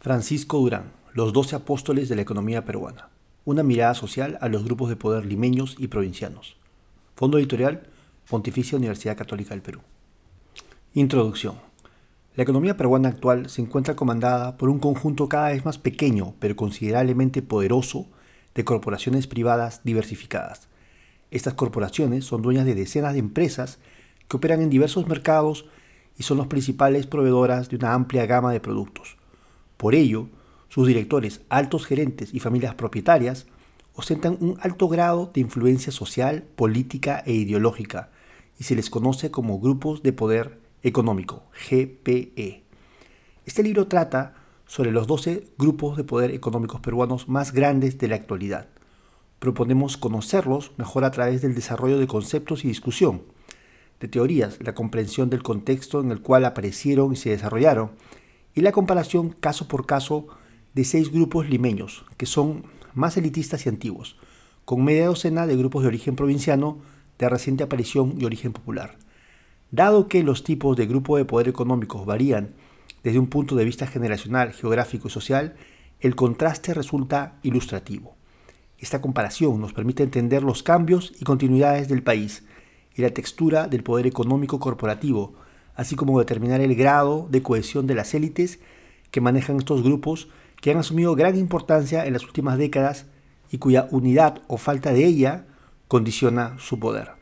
Francisco Durán, Los Doce Apóstoles de la Economía Peruana. Una mirada social a los grupos de poder limeños y provincianos. Fondo editorial, Pontificia Universidad Católica del Perú. Introducción. La economía peruana actual se encuentra comandada por un conjunto cada vez más pequeño, pero considerablemente poderoso, de corporaciones privadas diversificadas. Estas corporaciones son dueñas de decenas de empresas que operan en diversos mercados y son las principales proveedoras de una amplia gama de productos. Por ello, sus directores, altos gerentes y familias propietarias ostentan un alto grado de influencia social, política e ideológica y se les conoce como grupos de poder económico, GPE. Este libro trata sobre los 12 grupos de poder económicos peruanos más grandes de la actualidad. Proponemos conocerlos mejor a través del desarrollo de conceptos y discusión, de teorías, la comprensión del contexto en el cual aparecieron y se desarrollaron, y la comparación caso por caso de seis grupos limeños, que son más elitistas y antiguos, con media docena de grupos de origen provinciano de reciente aparición y origen popular. Dado que los tipos de grupo de poder económicos varían desde un punto de vista generacional, geográfico y social, el contraste resulta ilustrativo. Esta comparación nos permite entender los cambios y continuidades del país y la textura del poder económico corporativo, así como determinar el grado de cohesión de las élites que manejan estos grupos que han asumido gran importancia en las últimas décadas y cuya unidad o falta de ella condiciona su poder.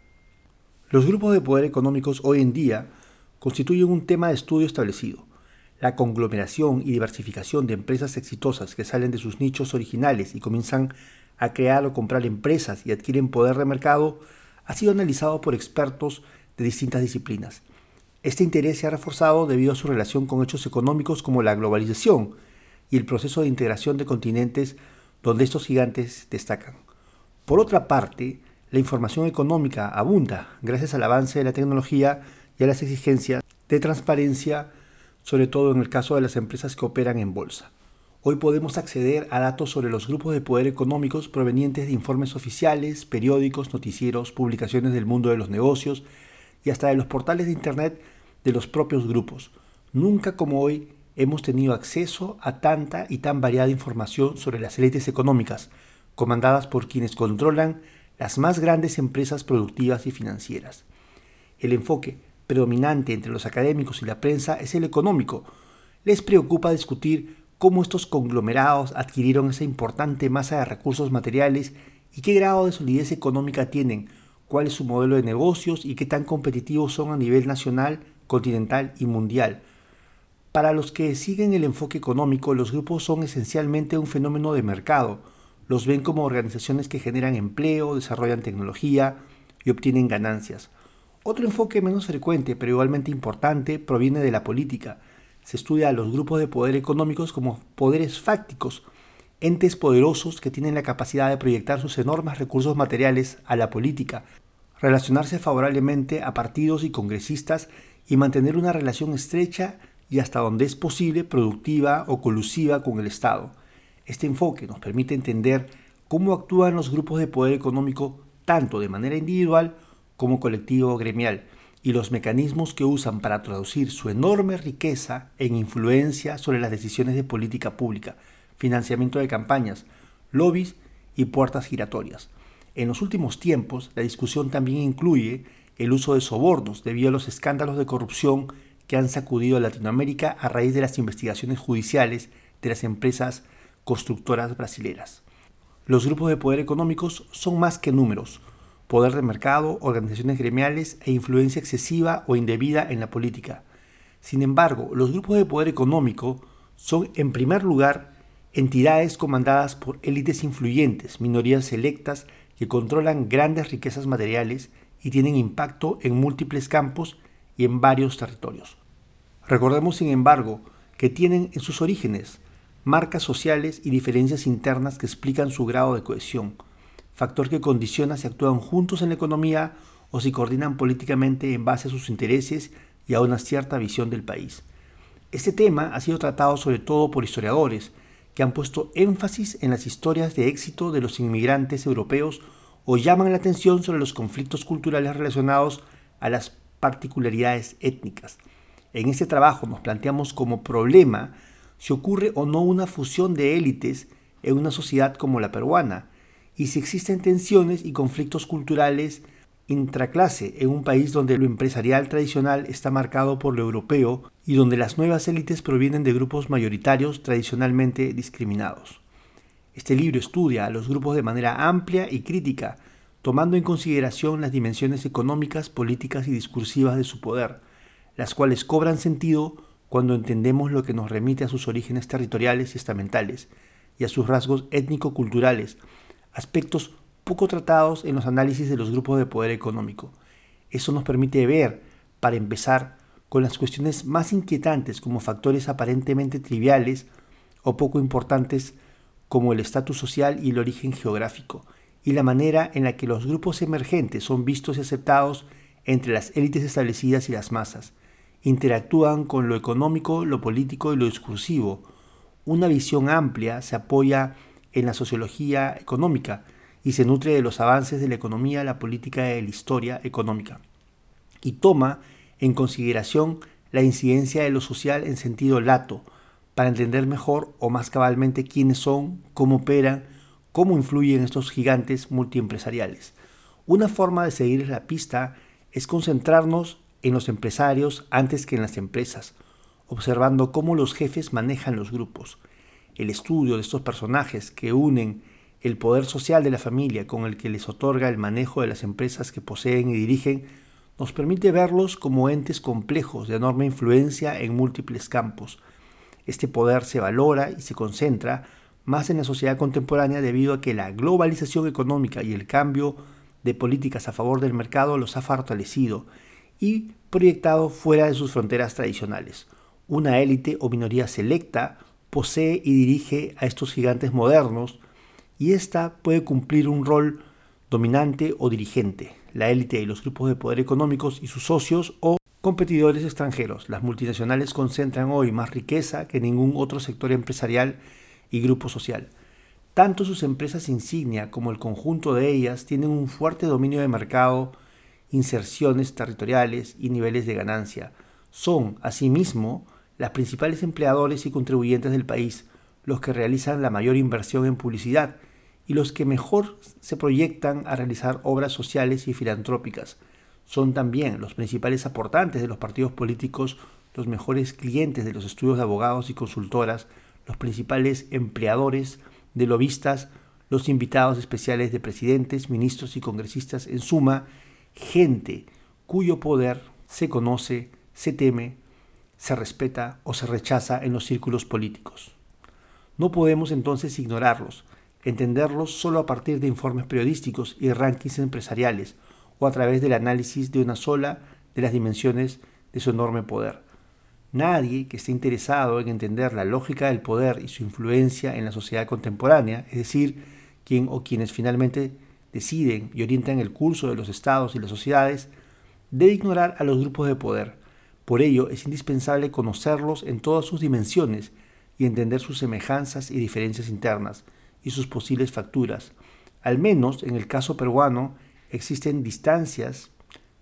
Los grupos de poder económicos hoy en día constituyen un tema de estudio establecido. La conglomeración y diversificación de empresas exitosas que salen de sus nichos originales y comienzan a crear o comprar empresas y adquieren poder de mercado ha sido analizado por expertos de distintas disciplinas este interés se ha reforzado debido a su relación con hechos económicos como la globalización y el proceso de integración de continentes donde estos gigantes destacan. Por otra parte, la información económica abunda gracias al avance de la tecnología y a las exigencias de transparencia, sobre todo en el caso de las empresas que operan en bolsa. Hoy podemos acceder a datos sobre los grupos de poder económicos provenientes de informes oficiales, periódicos, noticieros, publicaciones del mundo de los negocios y hasta de los portales de Internet de los propios grupos. Nunca como hoy hemos tenido acceso a tanta y tan variada información sobre las élites económicas, comandadas por quienes controlan las más grandes empresas productivas y financieras. El enfoque predominante entre los académicos y la prensa es el económico. Les preocupa discutir cómo estos conglomerados adquirieron esa importante masa de recursos materiales y qué grado de solidez económica tienen, cuál es su modelo de negocios y qué tan competitivos son a nivel nacional continental y mundial. Para los que siguen el enfoque económico, los grupos son esencialmente un fenómeno de mercado. Los ven como organizaciones que generan empleo, desarrollan tecnología y obtienen ganancias. Otro enfoque menos frecuente, pero igualmente importante, proviene de la política. Se estudia a los grupos de poder económicos como poderes fácticos, entes poderosos que tienen la capacidad de proyectar sus enormes recursos materiales a la política, relacionarse favorablemente a partidos y congresistas y mantener una relación estrecha y hasta donde es posible productiva o colusiva con el Estado. Este enfoque nos permite entender cómo actúan los grupos de poder económico tanto de manera individual como colectivo o gremial y los mecanismos que usan para traducir su enorme riqueza en influencia sobre las decisiones de política pública, financiamiento de campañas, lobbies y puertas giratorias. En los últimos tiempos, la discusión también incluye el uso de sobornos debido a los escándalos de corrupción que han sacudido a Latinoamérica a raíz de las investigaciones judiciales de las empresas constructoras brasileras. Los grupos de poder económicos son más que números, poder de mercado, organizaciones gremiales e influencia excesiva o indebida en la política. Sin embargo, los grupos de poder económico son, en primer lugar, entidades comandadas por élites influyentes, minorías selectas que controlan grandes riquezas materiales y tienen impacto en múltiples campos y en varios territorios. Recordemos, sin embargo, que tienen en sus orígenes marcas sociales y diferencias internas que explican su grado de cohesión, factor que condiciona si actúan juntos en la economía o si coordinan políticamente en base a sus intereses y a una cierta visión del país. Este tema ha sido tratado sobre todo por historiadores que han puesto énfasis en las historias de éxito de los inmigrantes europeos o llaman la atención sobre los conflictos culturales relacionados a las particularidades étnicas. En este trabajo nos planteamos como problema si ocurre o no una fusión de élites en una sociedad como la peruana, y si existen tensiones y conflictos culturales intraclase en un país donde lo empresarial tradicional está marcado por lo europeo y donde las nuevas élites provienen de grupos mayoritarios tradicionalmente discriminados. Este libro estudia a los grupos de manera amplia y crítica, tomando en consideración las dimensiones económicas, políticas y discursivas de su poder, las cuales cobran sentido cuando entendemos lo que nos remite a sus orígenes territoriales y estamentales y a sus rasgos étnico-culturales, aspectos poco tratados en los análisis de los grupos de poder económico. Eso nos permite ver, para empezar, con las cuestiones más inquietantes como factores aparentemente triviales o poco importantes como el estatus social y el origen geográfico, y la manera en la que los grupos emergentes son vistos y aceptados entre las élites establecidas y las masas, interactúan con lo económico, lo político y lo discursivo. Una visión amplia se apoya en la sociología económica, y se nutre de los avances de la economía, la política y la historia económica. Y toma en consideración la incidencia de lo social en sentido lato, para entender mejor o más cabalmente quiénes son, cómo operan, cómo influyen estos gigantes multiempresariales. Una forma de seguir la pista es concentrarnos en los empresarios antes que en las empresas, observando cómo los jefes manejan los grupos. El estudio de estos personajes que unen el poder social de la familia con el que les otorga el manejo de las empresas que poseen y dirigen nos permite verlos como entes complejos de enorme influencia en múltiples campos. Este poder se valora y se concentra más en la sociedad contemporánea debido a que la globalización económica y el cambio de políticas a favor del mercado los ha fortalecido y proyectado fuera de sus fronteras tradicionales. Una élite o minoría selecta posee y dirige a estos gigantes modernos y ésta puede cumplir un rol dominante o dirigente, la élite y los grupos de poder económicos y sus socios o competidores extranjeros. Las multinacionales concentran hoy más riqueza que ningún otro sector empresarial y grupo social. Tanto sus empresas insignia como el conjunto de ellas tienen un fuerte dominio de mercado, inserciones territoriales y niveles de ganancia. Son, asimismo, las principales empleadores y contribuyentes del país, los que realizan la mayor inversión en publicidad y los que mejor se proyectan a realizar obras sociales y filantrópicas. Son también los principales aportantes de los partidos políticos, los mejores clientes de los estudios de abogados y consultoras, los principales empleadores de lobistas, los invitados especiales de presidentes, ministros y congresistas, en suma, gente cuyo poder se conoce, se teme, se respeta o se rechaza en los círculos políticos. No podemos entonces ignorarlos, entenderlos solo a partir de informes periodísticos y rankings empresariales o a través del análisis de una sola de las dimensiones de su enorme poder. Nadie que esté interesado en entender la lógica del poder y su influencia en la sociedad contemporánea, es decir, quien o quienes finalmente deciden y orientan el curso de los estados y las sociedades, debe ignorar a los grupos de poder. Por ello es indispensable conocerlos en todas sus dimensiones y entender sus semejanzas y diferencias internas y sus posibles facturas. Al menos en el caso peruano existen distancias,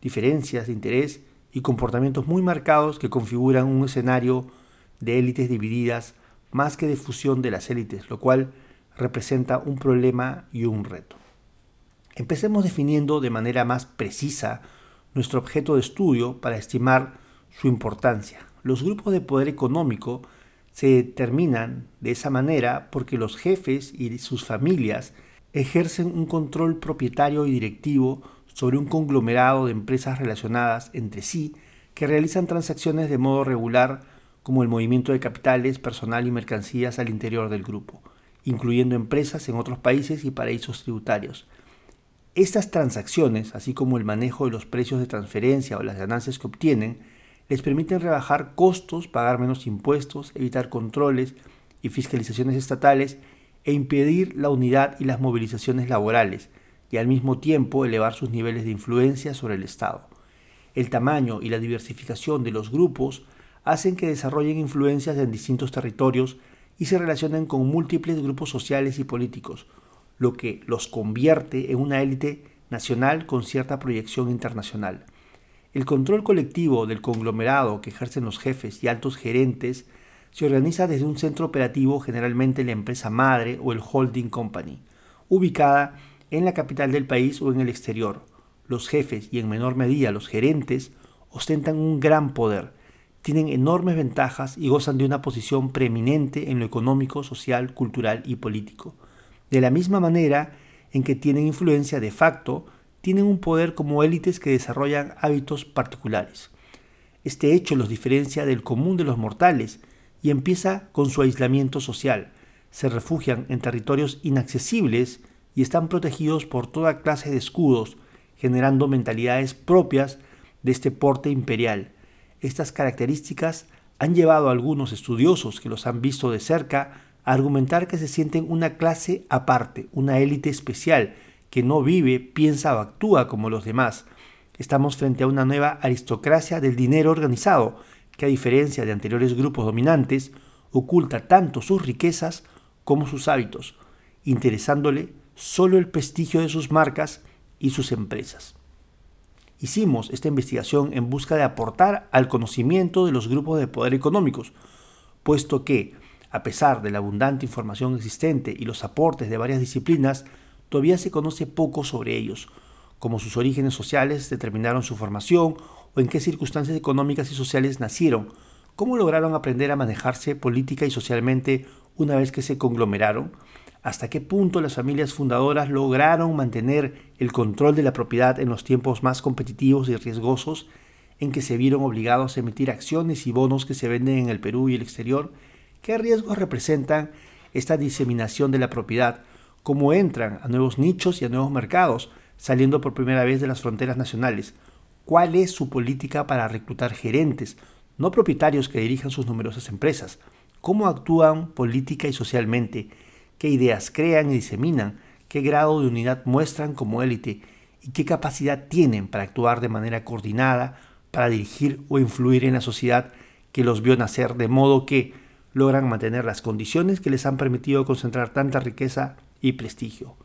diferencias de interés y comportamientos muy marcados que configuran un escenario de élites divididas más que de fusión de las élites, lo cual representa un problema y un reto. Empecemos definiendo de manera más precisa nuestro objeto de estudio para estimar su importancia. Los grupos de poder económico se determinan de esa manera porque los jefes y sus familias ejercen un control propietario y directivo sobre un conglomerado de empresas relacionadas entre sí que realizan transacciones de modo regular como el movimiento de capitales, personal y mercancías al interior del grupo, incluyendo empresas en otros países y paraísos tributarios. Estas transacciones, así como el manejo de los precios de transferencia o las ganancias que obtienen, les permiten rebajar costos, pagar menos impuestos, evitar controles y fiscalizaciones estatales e impedir la unidad y las movilizaciones laborales, y al mismo tiempo elevar sus niveles de influencia sobre el Estado. El tamaño y la diversificación de los grupos hacen que desarrollen influencias en distintos territorios y se relacionen con múltiples grupos sociales y políticos, lo que los convierte en una élite nacional con cierta proyección internacional. El control colectivo del conglomerado que ejercen los jefes y altos gerentes se organiza desde un centro operativo, generalmente la empresa madre o el holding company, ubicada en la capital del país o en el exterior. Los jefes y en menor medida los gerentes ostentan un gran poder, tienen enormes ventajas y gozan de una posición preeminente en lo económico, social, cultural y político. De la misma manera en que tienen influencia de facto, tienen un poder como élites que desarrollan hábitos particulares. Este hecho los diferencia del común de los mortales y empieza con su aislamiento social. Se refugian en territorios inaccesibles y están protegidos por toda clase de escudos, generando mentalidades propias de este porte imperial. Estas características han llevado a algunos estudiosos que los han visto de cerca a argumentar que se sienten una clase aparte, una élite especial, que no vive, piensa o actúa como los demás. Estamos frente a una nueva aristocracia del dinero organizado, que a diferencia de anteriores grupos dominantes, oculta tanto sus riquezas como sus hábitos, interesándole solo el prestigio de sus marcas y sus empresas. Hicimos esta investigación en busca de aportar al conocimiento de los grupos de poder económicos, puesto que, a pesar de la abundante información existente y los aportes de varias disciplinas, todavía se conoce poco sobre ellos, como sus orígenes sociales determinaron su formación o en qué circunstancias económicas y sociales nacieron, cómo lograron aprender a manejarse política y socialmente una vez que se conglomeraron, hasta qué punto las familias fundadoras lograron mantener el control de la propiedad en los tiempos más competitivos y riesgosos en que se vieron obligados a emitir acciones y bonos que se venden en el Perú y el exterior, qué riesgos representan esta diseminación de la propiedad, cómo entran a nuevos nichos y a nuevos mercados, saliendo por primera vez de las fronteras nacionales, cuál es su política para reclutar gerentes, no propietarios que dirijan sus numerosas empresas, cómo actúan política y socialmente, qué ideas crean y diseminan, qué grado de unidad muestran como élite y qué capacidad tienen para actuar de manera coordinada, para dirigir o influir en la sociedad que los vio nacer, de modo que logran mantener las condiciones que les han permitido concentrar tanta riqueza y prestigio.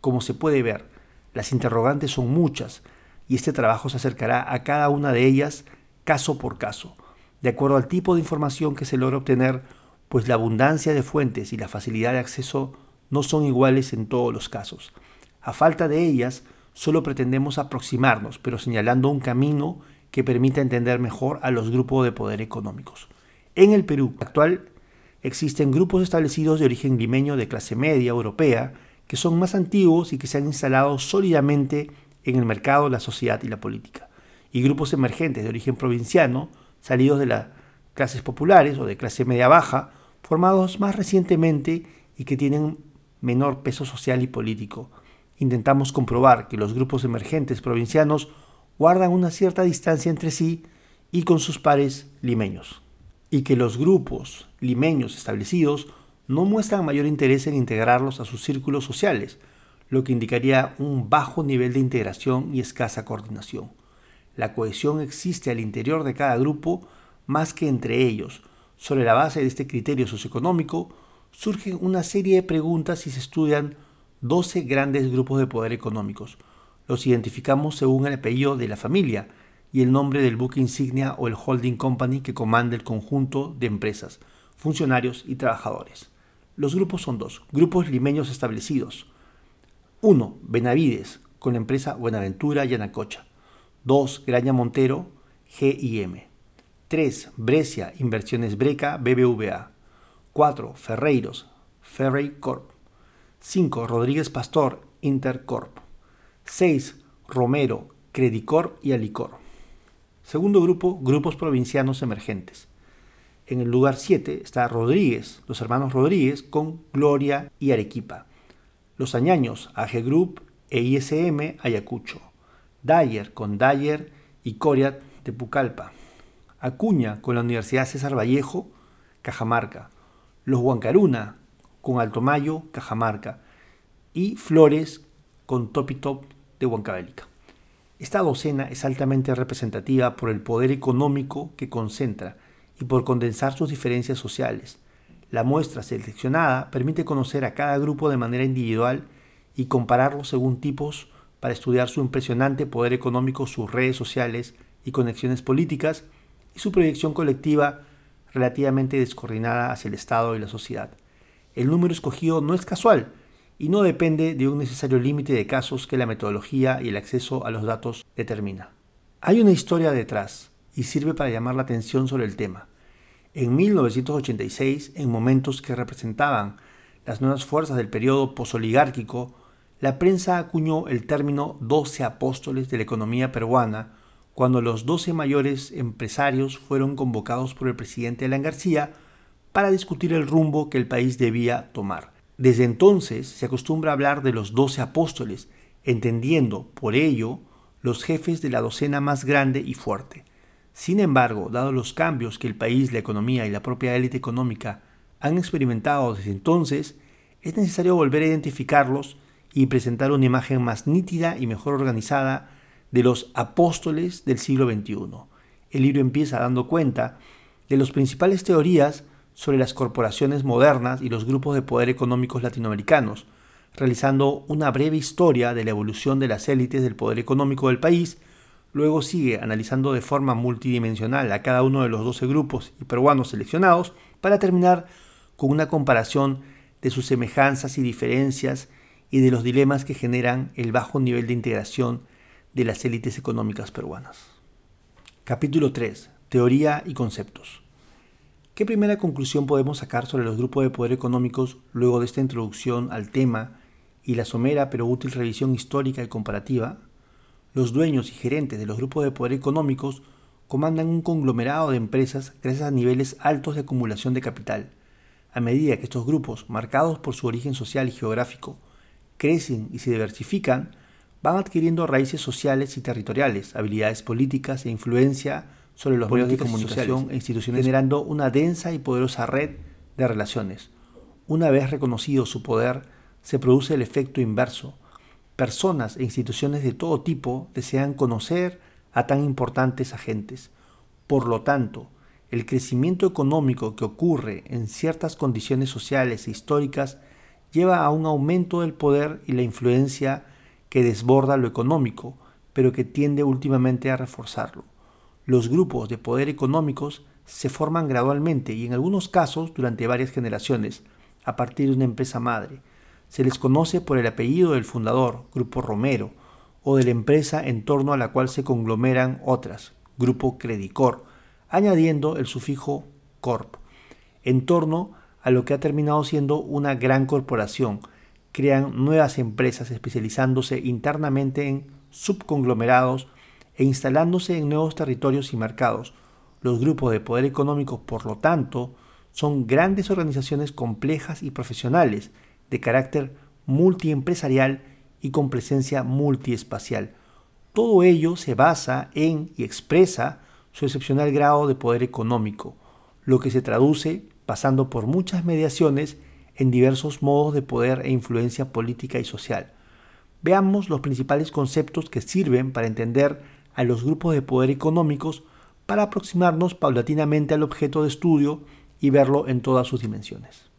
Como se puede ver, las interrogantes son muchas y este trabajo se acercará a cada una de ellas caso por caso, de acuerdo al tipo de información que se logra obtener pues la abundancia de fuentes y la facilidad de acceso no son iguales en todos los casos. A falta de ellas, solo pretendemos aproximarnos, pero señalando un camino que permita entender mejor a los grupos de poder económicos. En el Perú actual existen grupos establecidos de origen limeño de clase media europea que son más antiguos y que se han instalado sólidamente en el mercado, la sociedad y la política, y grupos emergentes de origen provinciano, salidos de las clases populares o de clase media baja, formados más recientemente y que tienen menor peso social y político. Intentamos comprobar que los grupos emergentes provincianos guardan una cierta distancia entre sí y con sus pares limeños, y que los grupos limeños establecidos no muestran mayor interés en integrarlos a sus círculos sociales, lo que indicaría un bajo nivel de integración y escasa coordinación. La cohesión existe al interior de cada grupo más que entre ellos, sobre la base de este criterio socioeconómico, surgen una serie de preguntas y se estudian 12 grandes grupos de poder económicos. Los identificamos según el apellido de la familia y el nombre del buque insignia o el holding company que comanda el conjunto de empresas, funcionarios y trabajadores. Los grupos son dos, grupos limeños establecidos. 1. Benavides, con la empresa Buenaventura y Anacocha. 2. Graña Montero, GIM. 3. Brescia, Inversiones Breca, BBVA. 4. Ferreiros, Ferrey Corp. 5. Rodríguez Pastor, Intercorp. 6. Romero, Credicorp y Alicor. Segundo grupo, grupos provincianos emergentes. En el lugar 7 está Rodríguez, los hermanos Rodríguez con Gloria y Arequipa. Los Añaños, AG Group e ISM Ayacucho. Dyer con Dyer y Coriat de Pucallpa. Acuña con la Universidad César Vallejo, Cajamarca, los Huancaruna con Altomayo, Cajamarca y Flores con Topitop de Huancavelica. Esta docena es altamente representativa por el poder económico que concentra y por condensar sus diferencias sociales. La muestra seleccionada permite conocer a cada grupo de manera individual y compararlos según tipos para estudiar su impresionante poder económico, sus redes sociales y conexiones políticas, y su proyección colectiva relativamente descoordinada hacia el Estado y la sociedad. El número escogido no es casual y no depende de un necesario límite de casos que la metodología y el acceso a los datos determina. Hay una historia detrás y sirve para llamar la atención sobre el tema. En 1986, en momentos que representaban las nuevas fuerzas del periodo posoligárquico, la prensa acuñó el término 12 apóstoles de la economía peruana cuando los 12 mayores empresarios fueron convocados por el presidente Alan García para discutir el rumbo que el país debía tomar. Desde entonces se acostumbra hablar de los 12 apóstoles, entendiendo por ello los jefes de la docena más grande y fuerte. Sin embargo, dados los cambios que el país, la economía y la propia élite económica han experimentado desde entonces, es necesario volver a identificarlos y presentar una imagen más nítida y mejor organizada de los apóstoles del siglo XXI. El libro empieza dando cuenta de las principales teorías sobre las corporaciones modernas y los grupos de poder económicos latinoamericanos, realizando una breve historia de la evolución de las élites del poder económico del país, luego sigue analizando de forma multidimensional a cada uno de los 12 grupos y peruanos seleccionados, para terminar con una comparación de sus semejanzas y diferencias y de los dilemas que generan el bajo nivel de integración de las élites económicas peruanas. Capítulo 3. Teoría y conceptos. ¿Qué primera conclusión podemos sacar sobre los grupos de poder económicos luego de esta introducción al tema y la somera pero útil revisión histórica y comparativa? Los dueños y gerentes de los grupos de poder económicos comandan un conglomerado de empresas gracias a niveles altos de acumulación de capital. A medida que estos grupos, marcados por su origen social y geográfico, crecen y se diversifican, van adquiriendo raíces sociales y territoriales, habilidades políticas e influencia sobre los medios de comunicación e instituciones, generando una densa y poderosa red de relaciones. Una vez reconocido su poder, se produce el efecto inverso. Personas e instituciones de todo tipo desean conocer a tan importantes agentes. Por lo tanto, el crecimiento económico que ocurre en ciertas condiciones sociales e históricas lleva a un aumento del poder y la influencia que desborda lo económico, pero que tiende últimamente a reforzarlo. Los grupos de poder económicos se forman gradualmente y en algunos casos durante varias generaciones, a partir de una empresa madre. Se les conoce por el apellido del fundador, Grupo Romero, o de la empresa en torno a la cual se conglomeran otras, Grupo Credicor, añadiendo el sufijo corp, en torno a lo que ha terminado siendo una gran corporación. Crean nuevas empresas especializándose internamente en subconglomerados e instalándose en nuevos territorios y mercados. Los grupos de poder económico, por lo tanto, son grandes organizaciones complejas y profesionales, de carácter multiempresarial y con presencia multiespacial. Todo ello se basa en y expresa su excepcional grado de poder económico, lo que se traduce pasando por muchas mediaciones en diversos modos de poder e influencia política y social. Veamos los principales conceptos que sirven para entender a los grupos de poder económicos para aproximarnos paulatinamente al objeto de estudio y verlo en todas sus dimensiones.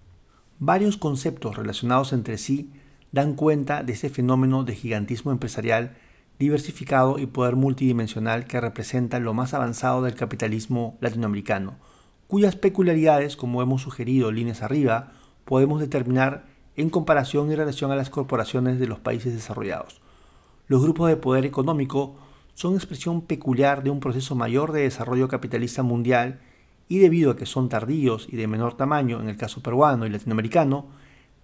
Varios conceptos relacionados entre sí dan cuenta de ese fenómeno de gigantismo empresarial diversificado y poder multidimensional que representa lo más avanzado del capitalismo latinoamericano, cuyas peculiaridades, como hemos sugerido líneas arriba, podemos determinar en comparación y relación a las corporaciones de los países desarrollados. Los grupos de poder económico son expresión peculiar de un proceso mayor de desarrollo capitalista mundial y debido a que son tardíos y de menor tamaño en el caso peruano y latinoamericano,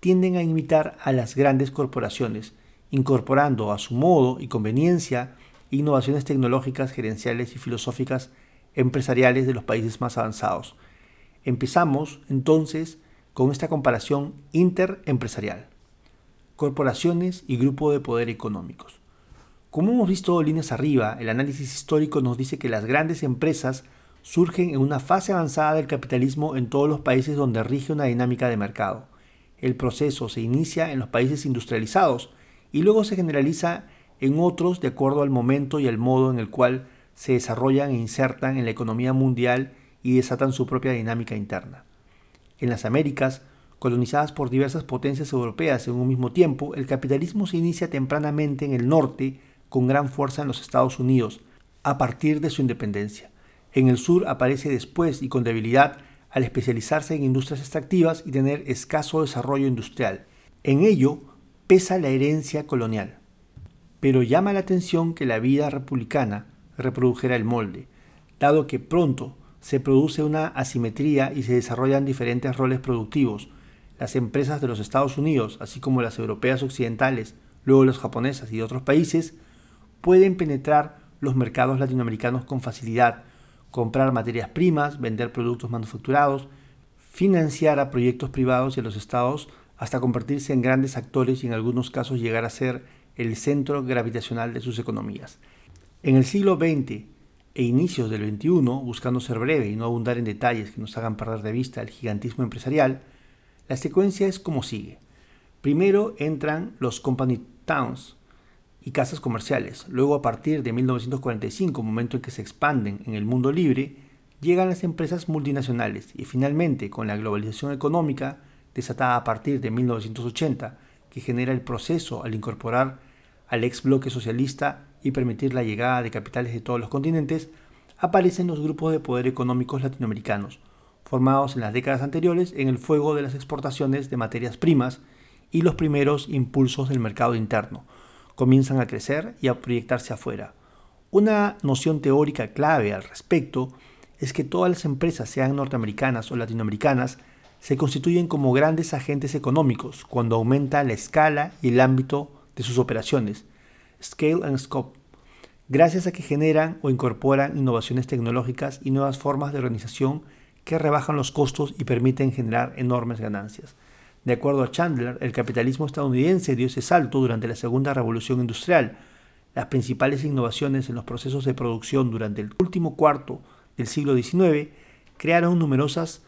tienden a imitar a las grandes corporaciones, incorporando a su modo y conveniencia innovaciones tecnológicas, gerenciales y filosóficas empresariales de los países más avanzados. Empezamos entonces con esta comparación interempresarial. Corporaciones y grupo de poder económicos. Como hemos visto líneas arriba, el análisis histórico nos dice que las grandes empresas surgen en una fase avanzada del capitalismo en todos los países donde rige una dinámica de mercado. El proceso se inicia en los países industrializados y luego se generaliza en otros de acuerdo al momento y al modo en el cual se desarrollan e insertan en la economía mundial y desatan su propia dinámica interna. En las Américas, colonizadas por diversas potencias europeas en un mismo tiempo, el capitalismo se inicia tempranamente en el norte con gran fuerza en los Estados Unidos, a partir de su independencia. En el sur aparece después y con debilidad al especializarse en industrias extractivas y tener escaso desarrollo industrial. En ello pesa la herencia colonial. Pero llama la atención que la vida republicana reprodujera el molde, dado que pronto se produce una asimetría y se desarrollan diferentes roles productivos. Las empresas de los Estados Unidos, así como las europeas occidentales, luego las japonesas y de otros países, pueden penetrar los mercados latinoamericanos con facilidad, comprar materias primas, vender productos manufacturados, financiar a proyectos privados y a los estados hasta convertirse en grandes actores y en algunos casos llegar a ser el centro gravitacional de sus economías. En el siglo XX e inicios del XXI, buscando ser breve y no abundar en detalles que nos hagan perder de vista el gigantismo empresarial, la secuencia es como sigue. Primero entran los company towns y casas comerciales. Luego, a partir de 1945, momento en que se expanden en el mundo libre, llegan las empresas multinacionales y finalmente, con la globalización económica, desatada a partir de 1980, que genera el proceso al incorporar al ex bloque socialista y permitir la llegada de capitales de todos los continentes, aparecen los grupos de poder económicos latinoamericanos, formados en las décadas anteriores en el fuego de las exportaciones de materias primas y los primeros impulsos del mercado interno, comienzan a crecer y a proyectarse afuera. Una noción teórica clave al respecto es que todas las empresas, sean norteamericanas o latinoamericanas, se constituyen como grandes agentes económicos cuando aumenta la escala y el ámbito de sus operaciones, scale and scope, gracias a que generan o incorporan innovaciones tecnológicas y nuevas formas de organización que rebajan los costos y permiten generar enormes ganancias. De acuerdo a Chandler, el capitalismo estadounidense dio ese salto durante la Segunda Revolución Industrial. Las principales innovaciones en los procesos de producción durante el último cuarto del siglo XIX crearon numerosas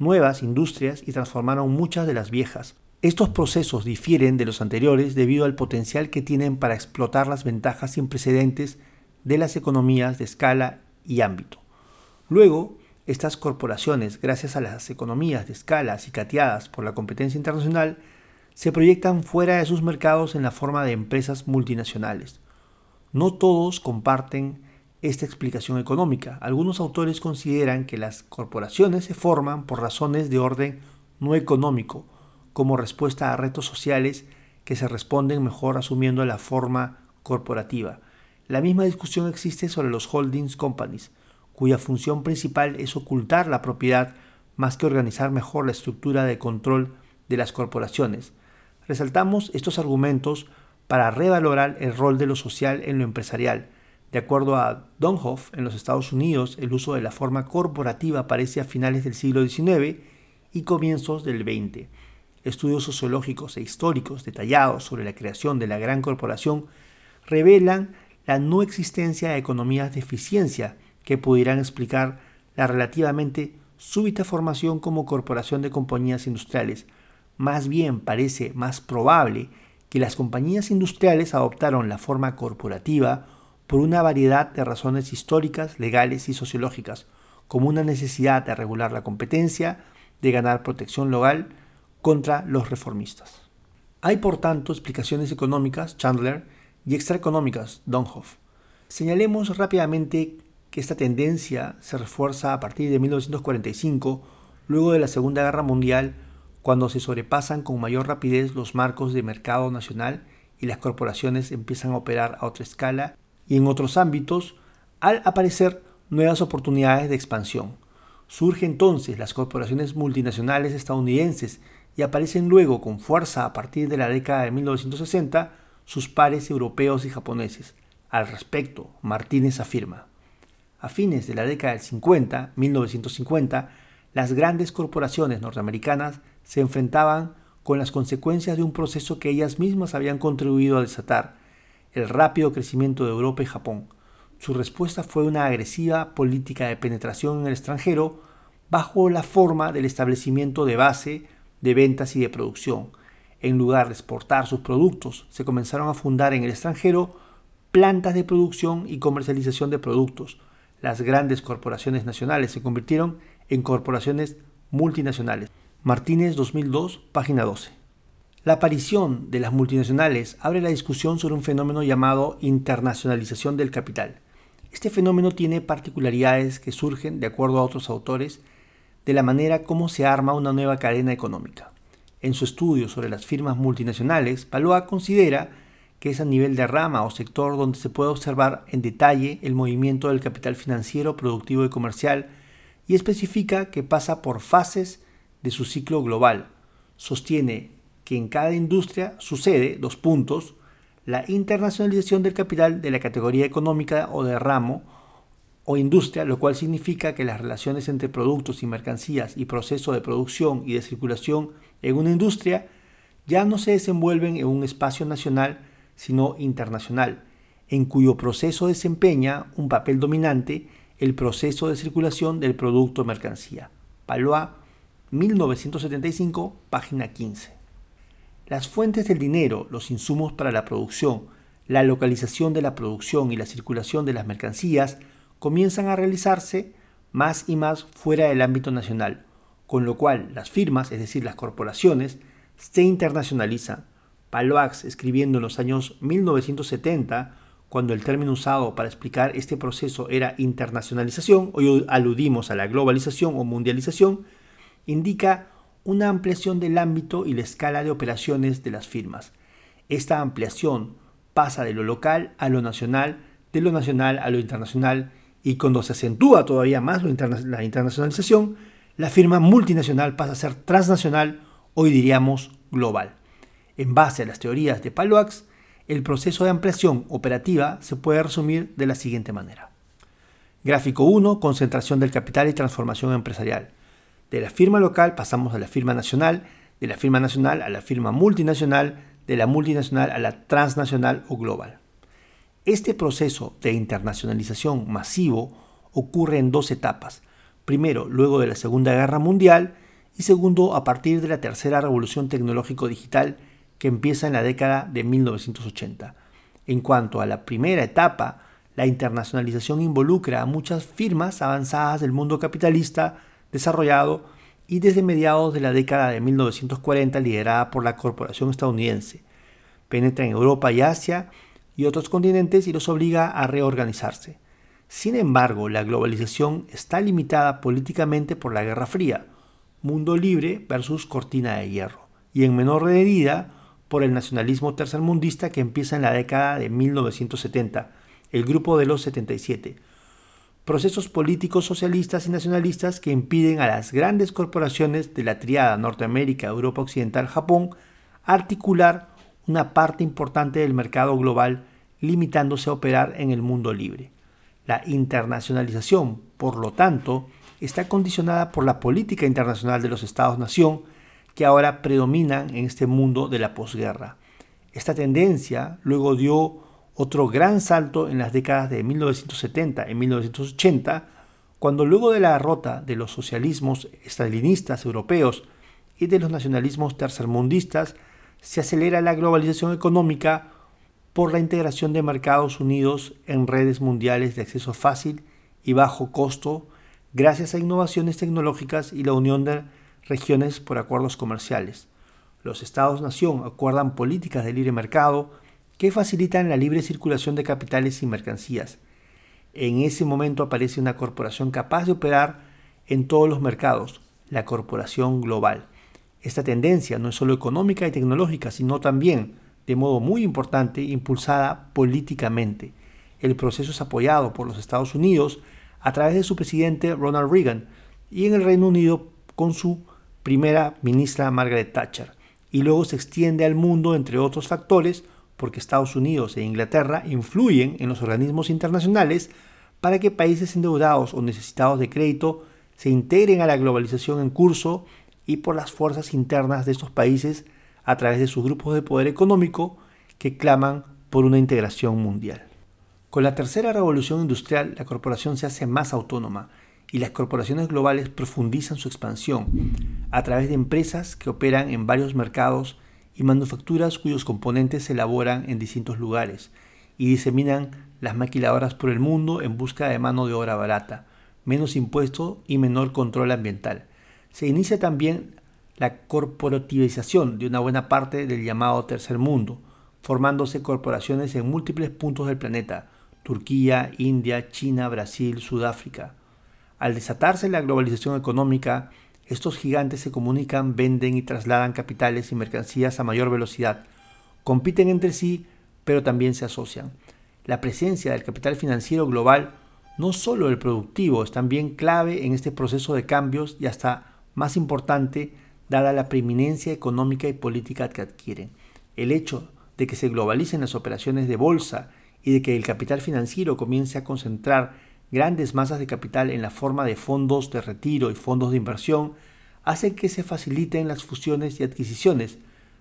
nuevas industrias y transformaron muchas de las viejas. Estos procesos difieren de los anteriores debido al potencial que tienen para explotar las ventajas sin precedentes de las economías de escala y ámbito. Luego, estas corporaciones, gracias a las economías de escala acicateadas por la competencia internacional, se proyectan fuera de sus mercados en la forma de empresas multinacionales. No todos comparten esta explicación económica. Algunos autores consideran que las corporaciones se forman por razones de orden no económico, como respuesta a retos sociales que se responden mejor asumiendo la forma corporativa. La misma discusión existe sobre los holdings companies, cuya función principal es ocultar la propiedad más que organizar mejor la estructura de control de las corporaciones. Resaltamos estos argumentos para revalorar el rol de lo social en lo empresarial, de acuerdo a Donhoff, en los Estados Unidos el uso de la forma corporativa aparece a finales del siglo XIX y comienzos del XX. Estudios sociológicos e históricos detallados sobre la creación de la gran corporación revelan la no existencia de economías de eficiencia que pudieran explicar la relativamente súbita formación como corporación de compañías industriales. Más bien parece más probable que las compañías industriales adoptaron la forma corporativa por una variedad de razones históricas, legales y sociológicas, como una necesidad de regular la competencia, de ganar protección legal contra los reformistas. Hay por tanto explicaciones económicas, Chandler, y extraeconómicas, Donhoff. Señalemos rápidamente que esta tendencia se refuerza a partir de 1945, luego de la Segunda Guerra Mundial, cuando se sobrepasan con mayor rapidez los marcos de mercado nacional y las corporaciones empiezan a operar a otra escala y en otros ámbitos al aparecer nuevas oportunidades de expansión. Surgen entonces las corporaciones multinacionales estadounidenses y aparecen luego con fuerza a partir de la década de 1960 sus pares europeos y japoneses. Al respecto, Martínez afirma, a fines de la década del 50, 1950, las grandes corporaciones norteamericanas se enfrentaban con las consecuencias de un proceso que ellas mismas habían contribuido a desatar, el rápido crecimiento de Europa y Japón. Su respuesta fue una agresiva política de penetración en el extranjero bajo la forma del establecimiento de base de ventas y de producción. En lugar de exportar sus productos, se comenzaron a fundar en el extranjero plantas de producción y comercialización de productos. Las grandes corporaciones nacionales se convirtieron en corporaciones multinacionales. Martínez 2002, página 12. La aparición de las multinacionales abre la discusión sobre un fenómeno llamado internacionalización del capital. Este fenómeno tiene particularidades que surgen, de acuerdo a otros autores, de la manera como se arma una nueva cadena económica. En su estudio sobre las firmas multinacionales, Paloa considera que es a nivel de rama o sector donde se puede observar en detalle el movimiento del capital financiero, productivo y comercial, y especifica que pasa por fases de su ciclo global. Sostiene que en cada industria sucede, dos puntos, la internacionalización del capital de la categoría económica o de ramo o industria, lo cual significa que las relaciones entre productos y mercancías y proceso de producción y de circulación en una industria ya no se desenvuelven en un espacio nacional, sino internacional, en cuyo proceso desempeña un papel dominante el proceso de circulación del producto mercancía. Palois, 1975, página 15. Las fuentes del dinero, los insumos para la producción, la localización de la producción y la circulación de las mercancías comienzan a realizarse más y más fuera del ámbito nacional, con lo cual las firmas, es decir, las corporaciones, se internacionalizan. Paloax, escribiendo en los años 1970, cuando el término usado para explicar este proceso era internacionalización, hoy aludimos a la globalización o mundialización, indica una ampliación del ámbito y la escala de operaciones de las firmas. Esta ampliación pasa de lo local a lo nacional, de lo nacional a lo internacional, y cuando se acentúa todavía más la internacionalización, la firma multinacional pasa a ser transnacional, hoy diríamos global. En base a las teorías de Paloax, el proceso de ampliación operativa se puede resumir de la siguiente manera. Gráfico 1, concentración del capital y transformación empresarial. De la firma local pasamos a la firma nacional, de la firma nacional a la firma multinacional, de la multinacional a la transnacional o global. Este proceso de internacionalización masivo ocurre en dos etapas. Primero, luego de la Segunda Guerra Mundial y segundo, a partir de la tercera revolución tecnológico-digital que empieza en la década de 1980. En cuanto a la primera etapa, la internacionalización involucra a muchas firmas avanzadas del mundo capitalista desarrollado y desde mediados de la década de 1940 liderada por la corporación estadounidense. Penetra en Europa y Asia y otros continentes y los obliga a reorganizarse. Sin embargo, la globalización está limitada políticamente por la Guerra Fría, mundo libre versus cortina de hierro, y en menor medida por el nacionalismo tercermundista que empieza en la década de 1970, el grupo de los 77, procesos políticos socialistas y nacionalistas que impiden a las grandes corporaciones de la triada Norteamérica, Europa Occidental, Japón articular una parte importante del mercado global limitándose a operar en el mundo libre. La internacionalización, por lo tanto, está condicionada por la política internacional de los Estados-nación que ahora predominan en este mundo de la posguerra. Esta tendencia luego dio otro gran salto en las décadas de 1970 y 1980, cuando luego de la derrota de los socialismos estalinistas europeos y de los nacionalismos tercermundistas, se acelera la globalización económica por la integración de mercados unidos en redes mundiales de acceso fácil y bajo costo, gracias a innovaciones tecnológicas y la unión de regiones por acuerdos comerciales. Los Estados-nación acuerdan políticas de libre mercado, que facilitan la libre circulación de capitales y mercancías. En ese momento aparece una corporación capaz de operar en todos los mercados, la corporación global. Esta tendencia no es solo económica y tecnológica, sino también, de modo muy importante, impulsada políticamente. El proceso es apoyado por los Estados Unidos a través de su presidente Ronald Reagan y en el Reino Unido con su primera ministra Margaret Thatcher, y luego se extiende al mundo entre otros factores porque Estados Unidos e Inglaterra influyen en los organismos internacionales para que países endeudados o necesitados de crédito se integren a la globalización en curso y por las fuerzas internas de estos países a través de sus grupos de poder económico que claman por una integración mundial. Con la tercera revolución industrial, la corporación se hace más autónoma y las corporaciones globales profundizan su expansión a través de empresas que operan en varios mercados y manufacturas cuyos componentes se elaboran en distintos lugares y diseminan las maquiladoras por el mundo en busca de mano de obra barata, menos impuesto y menor control ambiental. Se inicia también la corporativización de una buena parte del llamado tercer mundo, formándose corporaciones en múltiples puntos del planeta, Turquía, India, China, Brasil, Sudáfrica. Al desatarse la globalización económica, estos gigantes se comunican, venden y trasladan capitales y mercancías a mayor velocidad, compiten entre sí, pero también se asocian. La presencia del capital financiero global, no solo el productivo, es también clave en este proceso de cambios y hasta más importante, dada la preeminencia económica y política que adquieren. El hecho de que se globalicen las operaciones de bolsa y de que el capital financiero comience a concentrar grandes masas de capital en la forma de fondos de retiro y fondos de inversión hace que se faciliten las fusiones y adquisiciones,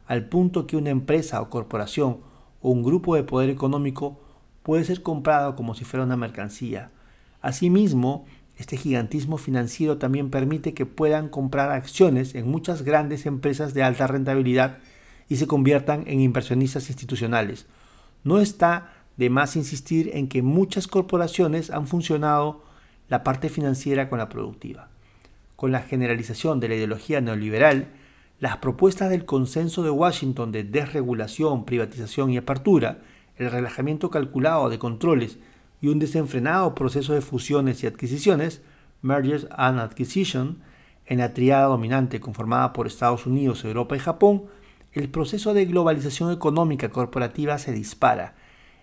al punto que una empresa o corporación o un grupo de poder económico puede ser comprado como si fuera una mercancía. Asimismo, este gigantismo financiero también permite que puedan comprar acciones en muchas grandes empresas de alta rentabilidad y se conviertan en inversionistas institucionales. No está de más insistir en que muchas corporaciones han funcionado la parte financiera con la productiva. Con la generalización de la ideología neoliberal, las propuestas del consenso de Washington de desregulación, privatización y apertura, el relajamiento calculado de controles y un desenfrenado proceso de fusiones y adquisiciones, mergers and acquisition, en la triada dominante conformada por Estados Unidos, Europa y Japón, el proceso de globalización económica corporativa se dispara.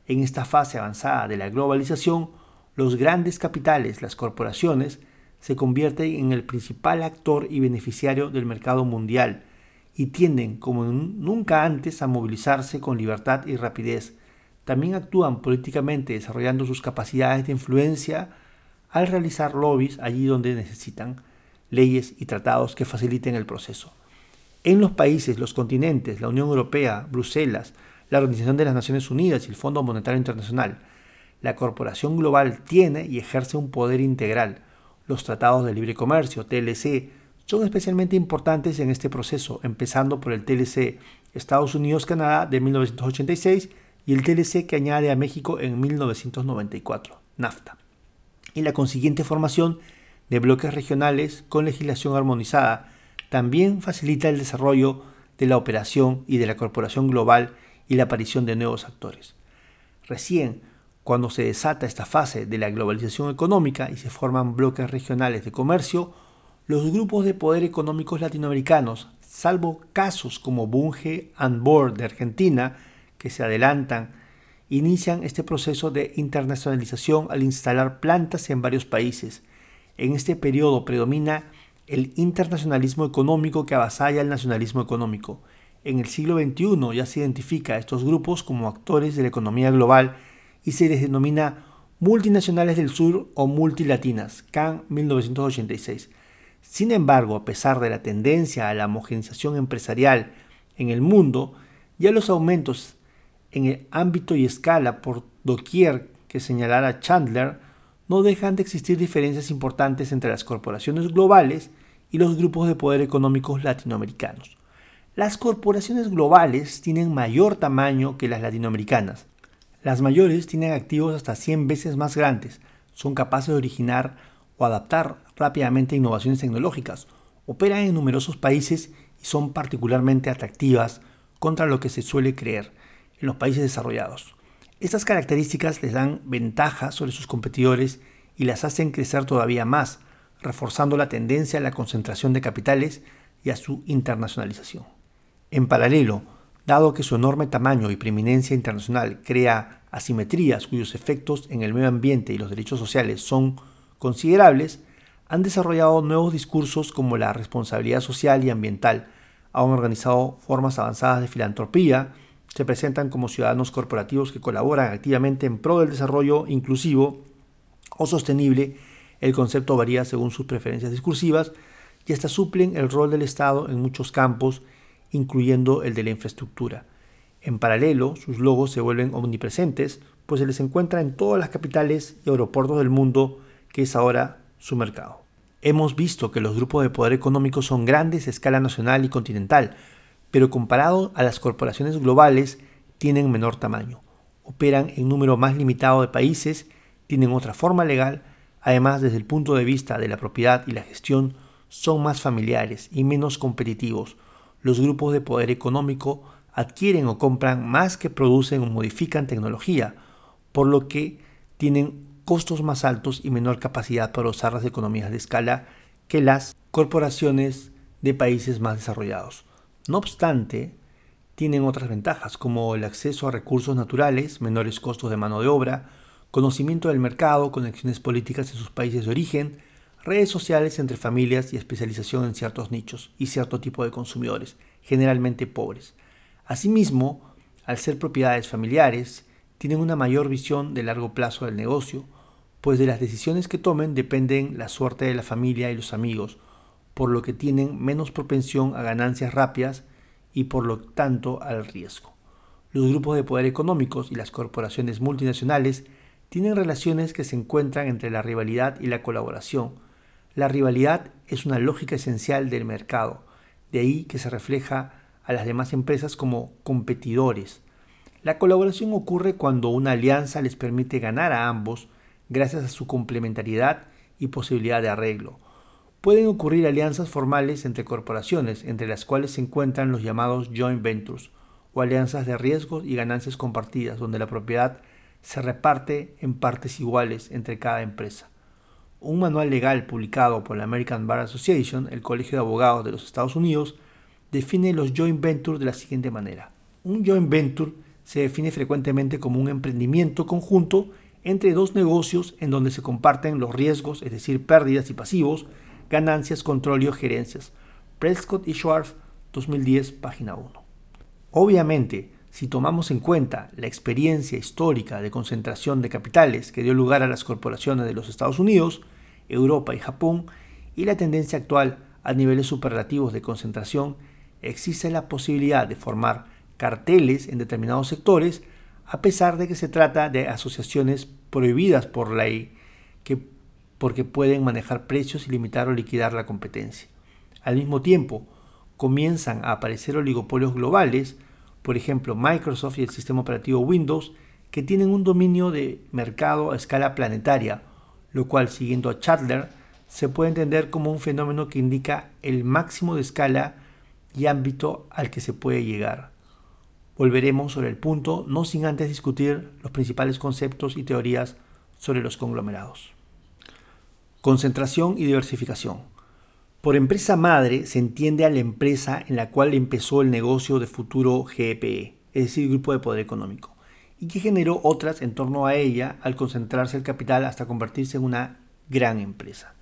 En esta fase avanzada de la globalización, los grandes capitales, las corporaciones, se convierten en el principal actor y beneficiario del mercado mundial y tienden, como nunca antes, a movilizarse con libertad y rapidez. También actúan políticamente desarrollando sus capacidades de influencia al realizar lobbies allí donde necesitan leyes y tratados que faciliten el proceso en los países, los continentes, la Unión Europea, Bruselas, la Organización de las Naciones Unidas y el Fondo Monetario Internacional, la corporación global tiene y ejerce un poder integral. Los tratados de libre comercio, TLC, son especialmente importantes en este proceso, empezando por el TLC Estados Unidos-Canadá de 1986 y el TLC que añade a México en 1994, NAFTA, y la consiguiente formación de bloques regionales con legislación armonizada también facilita el desarrollo de la operación y de la corporación global y la aparición de nuevos actores. Recién, cuando se desata esta fase de la globalización económica y se forman bloques regionales de comercio, los grupos de poder económicos latinoamericanos, salvo casos como Bunge and Board de Argentina, que se adelantan, inician este proceso de internacionalización al instalar plantas en varios países. En este periodo predomina el internacionalismo económico que avasalla el nacionalismo económico. En el siglo XXI ya se identifica a estos grupos como actores de la economía global y se les denomina multinacionales del sur o multilatinas, CAN 1986. Sin embargo, a pesar de la tendencia a la homogenización empresarial en el mundo, ya los aumentos en el ámbito y escala por doquier que señalara Chandler no dejan de existir diferencias importantes entre las corporaciones globales y los grupos de poder económicos latinoamericanos. Las corporaciones globales tienen mayor tamaño que las latinoamericanas. Las mayores tienen activos hasta 100 veces más grandes, son capaces de originar o adaptar rápidamente innovaciones tecnológicas, operan en numerosos países y son particularmente atractivas contra lo que se suele creer en los países desarrollados. Estas características les dan ventaja sobre sus competidores y las hacen crecer todavía más, reforzando la tendencia a la concentración de capitales y a su internacionalización. En paralelo, dado que su enorme tamaño y preeminencia internacional crea asimetrías cuyos efectos en el medio ambiente y los derechos sociales son considerables, han desarrollado nuevos discursos como la responsabilidad social y ambiental, han organizado formas avanzadas de filantropía, se presentan como ciudadanos corporativos que colaboran activamente en pro del desarrollo inclusivo o sostenible. El concepto varía según sus preferencias discursivas y hasta suplen el rol del Estado en muchos campos, incluyendo el de la infraestructura. En paralelo, sus logos se vuelven omnipresentes, pues se les encuentra en todas las capitales y aeropuertos del mundo, que es ahora su mercado. Hemos visto que los grupos de poder económico son grandes a escala nacional y continental, pero comparado a las corporaciones globales tienen menor tamaño, operan en número más limitado de países, tienen otra forma legal, además desde el punto de vista de la propiedad y la gestión son más familiares y menos competitivos. Los grupos de poder económico adquieren o compran más que producen o modifican tecnología, por lo que tienen costos más altos y menor capacidad para usar las economías de escala que las corporaciones de países más desarrollados. No obstante, tienen otras ventajas como el acceso a recursos naturales, menores costos de mano de obra, conocimiento del mercado, conexiones políticas en sus países de origen, redes sociales entre familias y especialización en ciertos nichos y cierto tipo de consumidores, generalmente pobres. Asimismo, al ser propiedades familiares, tienen una mayor visión de largo plazo del negocio, pues de las decisiones que tomen dependen la suerte de la familia y los amigos, por lo que tienen menos propensión a ganancias rápidas y por lo tanto al riesgo. Los grupos de poder económicos y las corporaciones multinacionales tienen relaciones que se encuentran entre la rivalidad y la colaboración. La rivalidad es una lógica esencial del mercado, de ahí que se refleja a las demás empresas como competidores, la colaboración ocurre cuando una alianza les permite ganar a ambos gracias a su complementariedad y posibilidad de arreglo. Pueden ocurrir alianzas formales entre corporaciones, entre las cuales se encuentran los llamados joint ventures, o alianzas de riesgos y ganancias compartidas, donde la propiedad se reparte en partes iguales entre cada empresa. Un manual legal publicado por la American Bar Association, el Colegio de Abogados de los Estados Unidos, define los joint ventures de la siguiente manera. Un joint venture se define frecuentemente como un emprendimiento conjunto entre dos negocios en donde se comparten los riesgos, es decir, pérdidas y pasivos, ganancias, control y gerencias. Prescott y Schwartz, 2010, página 1. Obviamente, si tomamos en cuenta la experiencia histórica de concentración de capitales que dio lugar a las corporaciones de los Estados Unidos, Europa y Japón, y la tendencia actual a niveles superlativos de concentración, existe la posibilidad de formar carteles en determinados sectores, a pesar de que se trata de asociaciones prohibidas por ley que, porque pueden manejar precios y limitar o liquidar la competencia. Al mismo tiempo, comienzan a aparecer oligopolios globales, por ejemplo Microsoft y el sistema operativo Windows, que tienen un dominio de mercado a escala planetaria, lo cual, siguiendo a Chandler, se puede entender como un fenómeno que indica el máximo de escala y ámbito al que se puede llegar. Volveremos sobre el punto, no sin antes discutir los principales conceptos y teorías sobre los conglomerados. Concentración y diversificación. Por empresa madre se entiende a la empresa en la cual empezó el negocio de futuro GPE, es decir, Grupo de Poder Económico, y que generó otras en torno a ella al concentrarse el capital hasta convertirse en una gran empresa.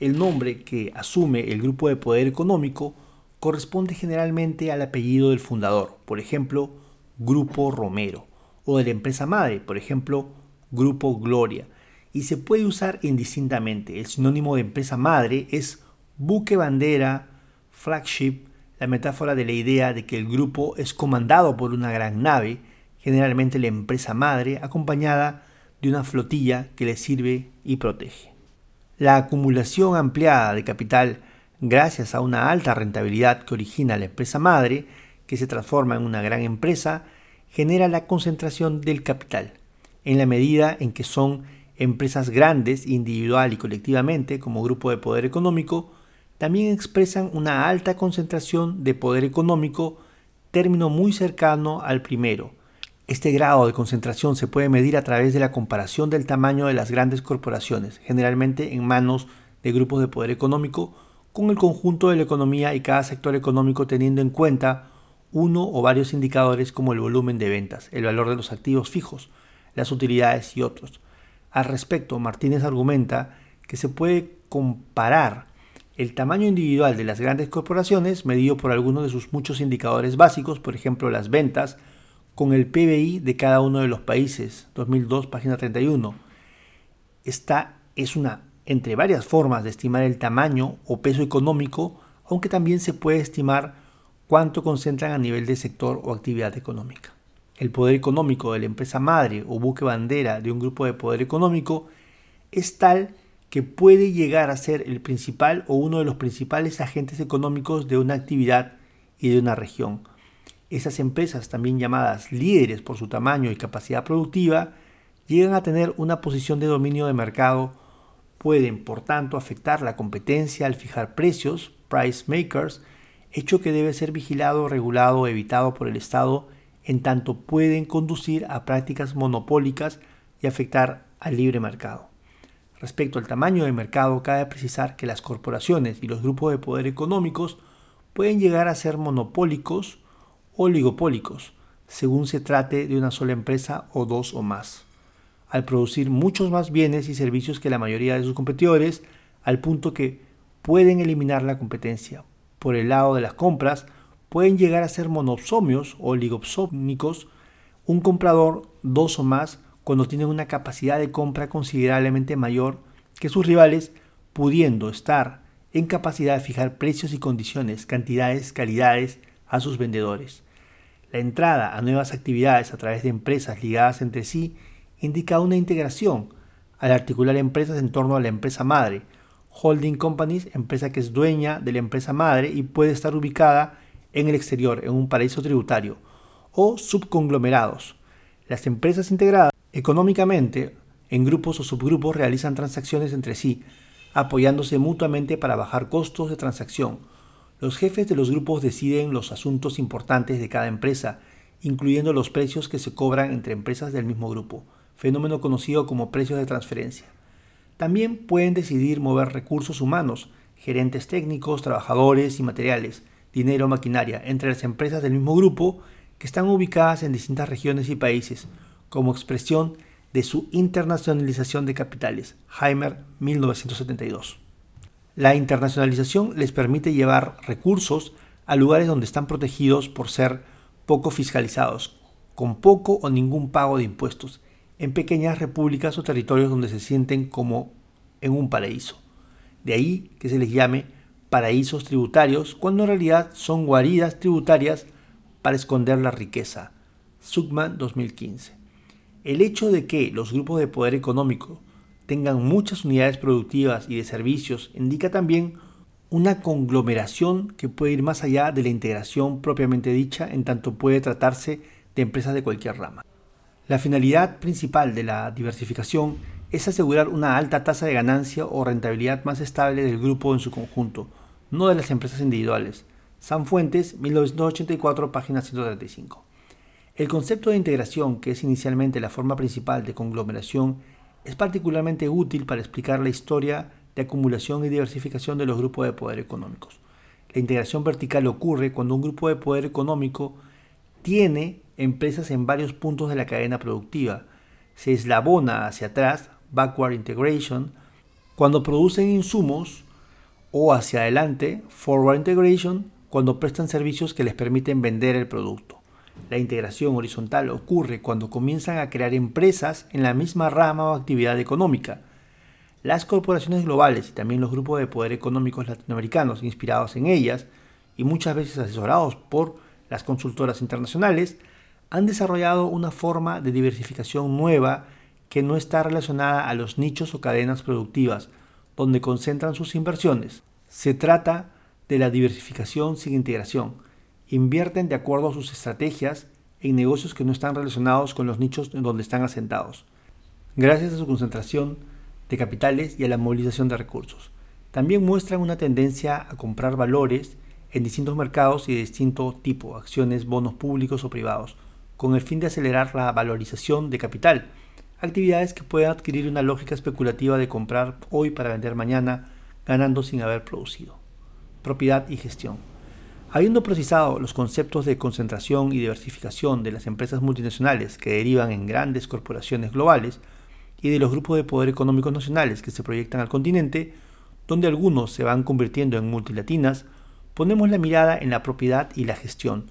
El nombre que asume el Grupo de Poder Económico corresponde generalmente al apellido del fundador, por ejemplo, Grupo Romero, o de la empresa madre, por ejemplo, Grupo Gloria, y se puede usar indistintamente. El sinónimo de empresa madre es buque bandera, flagship, la metáfora de la idea de que el grupo es comandado por una gran nave, generalmente la empresa madre, acompañada de una flotilla que le sirve y protege. La acumulación ampliada de capital gracias a una alta rentabilidad que origina la empresa madre, que se transforma en una gran empresa, genera la concentración del capital, en la medida en que son empresas grandes individual y colectivamente como grupo de poder económico, también expresan una alta concentración de poder económico, término muy cercano al primero. Este grado de concentración se puede medir a través de la comparación del tamaño de las grandes corporaciones, generalmente en manos de grupos de poder económico, con el conjunto de la economía y cada sector económico teniendo en cuenta uno o varios indicadores como el volumen de ventas, el valor de los activos fijos, las utilidades y otros. Al respecto, Martínez argumenta que se puede comparar el tamaño individual de las grandes corporaciones, medido por algunos de sus muchos indicadores básicos, por ejemplo las ventas, con el PBI de cada uno de los países, 2002, página 31. Esta es una entre varias formas de estimar el tamaño o peso económico, aunque también se puede estimar cuánto concentran a nivel de sector o actividad económica. El poder económico de la empresa madre o buque bandera de un grupo de poder económico es tal que puede llegar a ser el principal o uno de los principales agentes económicos de una actividad y de una región. Esas empresas, también llamadas líderes por su tamaño y capacidad productiva, llegan a tener una posición de dominio de mercado pueden, por tanto, afectar la competencia al fijar precios, price makers, hecho que debe ser vigilado, regulado evitado por el Estado, en tanto pueden conducir a prácticas monopólicas y afectar al libre mercado. Respecto al tamaño del mercado, cabe precisar que las corporaciones y los grupos de poder económicos pueden llegar a ser monopólicos o oligopólicos, según se trate de una sola empresa o dos o más, al producir muchos más bienes y servicios que la mayoría de sus competidores, al punto que pueden eliminar la competencia. Por el lado de las compras, pueden llegar a ser monopsomios o oligopsómicos, un comprador, dos o más, cuando tienen una capacidad de compra considerablemente mayor que sus rivales, pudiendo estar en capacidad de fijar precios y condiciones, cantidades, calidades a sus vendedores. La entrada a nuevas actividades a través de empresas ligadas entre sí indica una integración al articular empresas en torno a la empresa madre, holding companies, empresa que es dueña de la empresa madre y puede estar ubicada en el exterior, en un paraíso tributario, o subconglomerados. Las empresas integradas Económicamente, en grupos o subgrupos realizan transacciones entre sí, apoyándose mutuamente para bajar costos de transacción. Los jefes de los grupos deciden los asuntos importantes de cada empresa, incluyendo los precios que se cobran entre empresas del mismo grupo, fenómeno conocido como precios de transferencia. También pueden decidir mover recursos humanos, gerentes técnicos, trabajadores y materiales, dinero, maquinaria, entre las empresas del mismo grupo que están ubicadas en distintas regiones y países, como expresión de su internacionalización de capitales, Heimer 1972. La internacionalización les permite llevar recursos a lugares donde están protegidos por ser poco fiscalizados, con poco o ningún pago de impuestos, en pequeñas repúblicas o territorios donde se sienten como en un paraíso. De ahí que se les llame paraísos tributarios, cuando en realidad son guaridas tributarias para esconder la riqueza. Sugman 2015. El hecho de que los grupos de poder económico tengan muchas unidades productivas y de servicios indica también una conglomeración que puede ir más allá de la integración propiamente dicha en tanto puede tratarse de empresas de cualquier rama. La finalidad principal de la diversificación es asegurar una alta tasa de ganancia o rentabilidad más estable del grupo en su conjunto, no de las empresas individuales. San Fuentes, 1984, página 135. El concepto de integración, que es inicialmente la forma principal de conglomeración, es particularmente útil para explicar la historia de acumulación y diversificación de los grupos de poder económicos. La integración vertical ocurre cuando un grupo de poder económico tiene empresas en varios puntos de la cadena productiva, se eslabona hacia atrás, backward integration, cuando producen insumos, o hacia adelante, forward integration, cuando prestan servicios que les permiten vender el producto. La integración horizontal ocurre cuando comienzan a crear empresas en la misma rama o actividad económica. Las corporaciones globales y también los grupos de poder económicos latinoamericanos inspirados en ellas y muchas veces asesorados por las consultoras internacionales han desarrollado una forma de diversificación nueva que no está relacionada a los nichos o cadenas productivas donde concentran sus inversiones. Se trata de la diversificación sin integración, invierten de acuerdo a sus estrategias en negocios que no están relacionados con los nichos en donde están asentados, gracias a su concentración de capitales y a la movilización de recursos. También muestran una tendencia a comprar valores en distintos mercados y de distinto tipo, acciones, bonos públicos o privados, con el fin de acelerar la valorización de capital, actividades que pueden adquirir una lógica especulativa de comprar hoy para vender mañana, ganando sin haber producido. Propiedad y gestión. Habiendo precisado los conceptos de concentración y diversificación de las empresas multinacionales que derivan en grandes corporaciones globales y de los grupos de poder económicos nacionales que se proyectan al continente, donde algunos se van convirtiendo en multilatinas, ponemos la mirada en la propiedad y la gestión,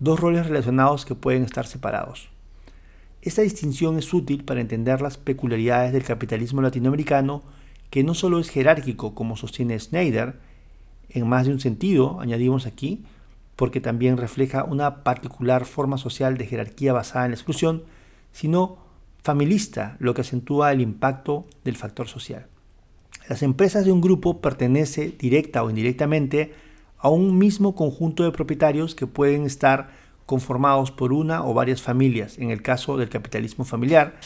dos roles relacionados que pueden estar separados. Esta distinción es útil para entender las peculiaridades del capitalismo latinoamericano, que no solo es jerárquico como sostiene Schneider, en más de un sentido, añadimos aquí, porque también refleja una particular forma social de jerarquía basada en la exclusión, sino familista, lo que acentúa el impacto del factor social. Las empresas de un grupo pertenecen directa o indirectamente a un mismo conjunto de propietarios que pueden estar conformados por una o varias familias, en el caso del capitalismo familiar,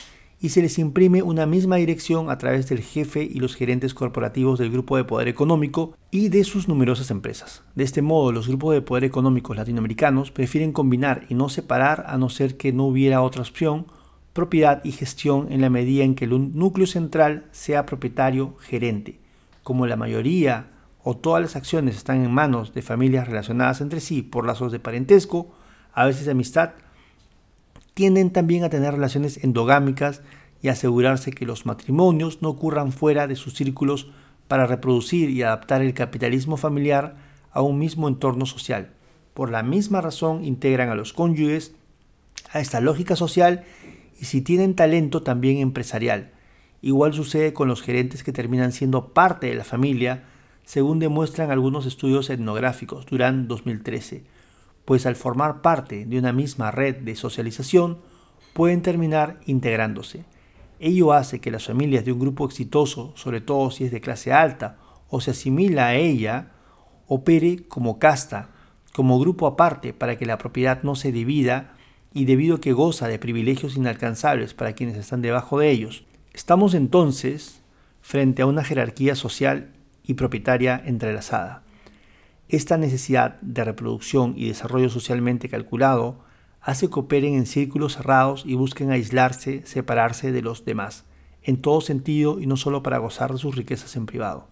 y se les imprime una misma dirección a través del jefe y los gerentes corporativos del grupo de poder económico y de sus numerosas empresas. De este modo, los grupos de poder económicos latinoamericanos prefieren combinar y no separar a no ser que no hubiera otra opción propiedad y gestión en la medida en que el núcleo central sea propietario gerente. Como la mayoría o todas las acciones están en manos de familias relacionadas entre sí por lazos de parentesco, a veces de amistad, tienden también a tener relaciones endogámicas y asegurarse que los matrimonios no ocurran fuera de sus círculos para reproducir y adaptar el capitalismo familiar a un mismo entorno social. Por la misma razón integran a los cónyuges a esta lógica social y si tienen talento también empresarial. Igual sucede con los gerentes que terminan siendo parte de la familia, según demuestran algunos estudios etnográficos durante 2013, pues al formar parte de una misma red de socialización pueden terminar integrándose. Ello hace que las familias de un grupo exitoso, sobre todo si es de clase alta o se asimila a ella, opere como casta, como grupo aparte para que la propiedad no se divida y debido a que goza de privilegios inalcanzables para quienes están debajo de ellos. Estamos entonces frente a una jerarquía social y propietaria entrelazada. Esta necesidad de reproducción y desarrollo socialmente calculado hace que operen en círculos cerrados y busquen aislarse, separarse de los demás, en todo sentido y no solo para gozar de sus riquezas en privado.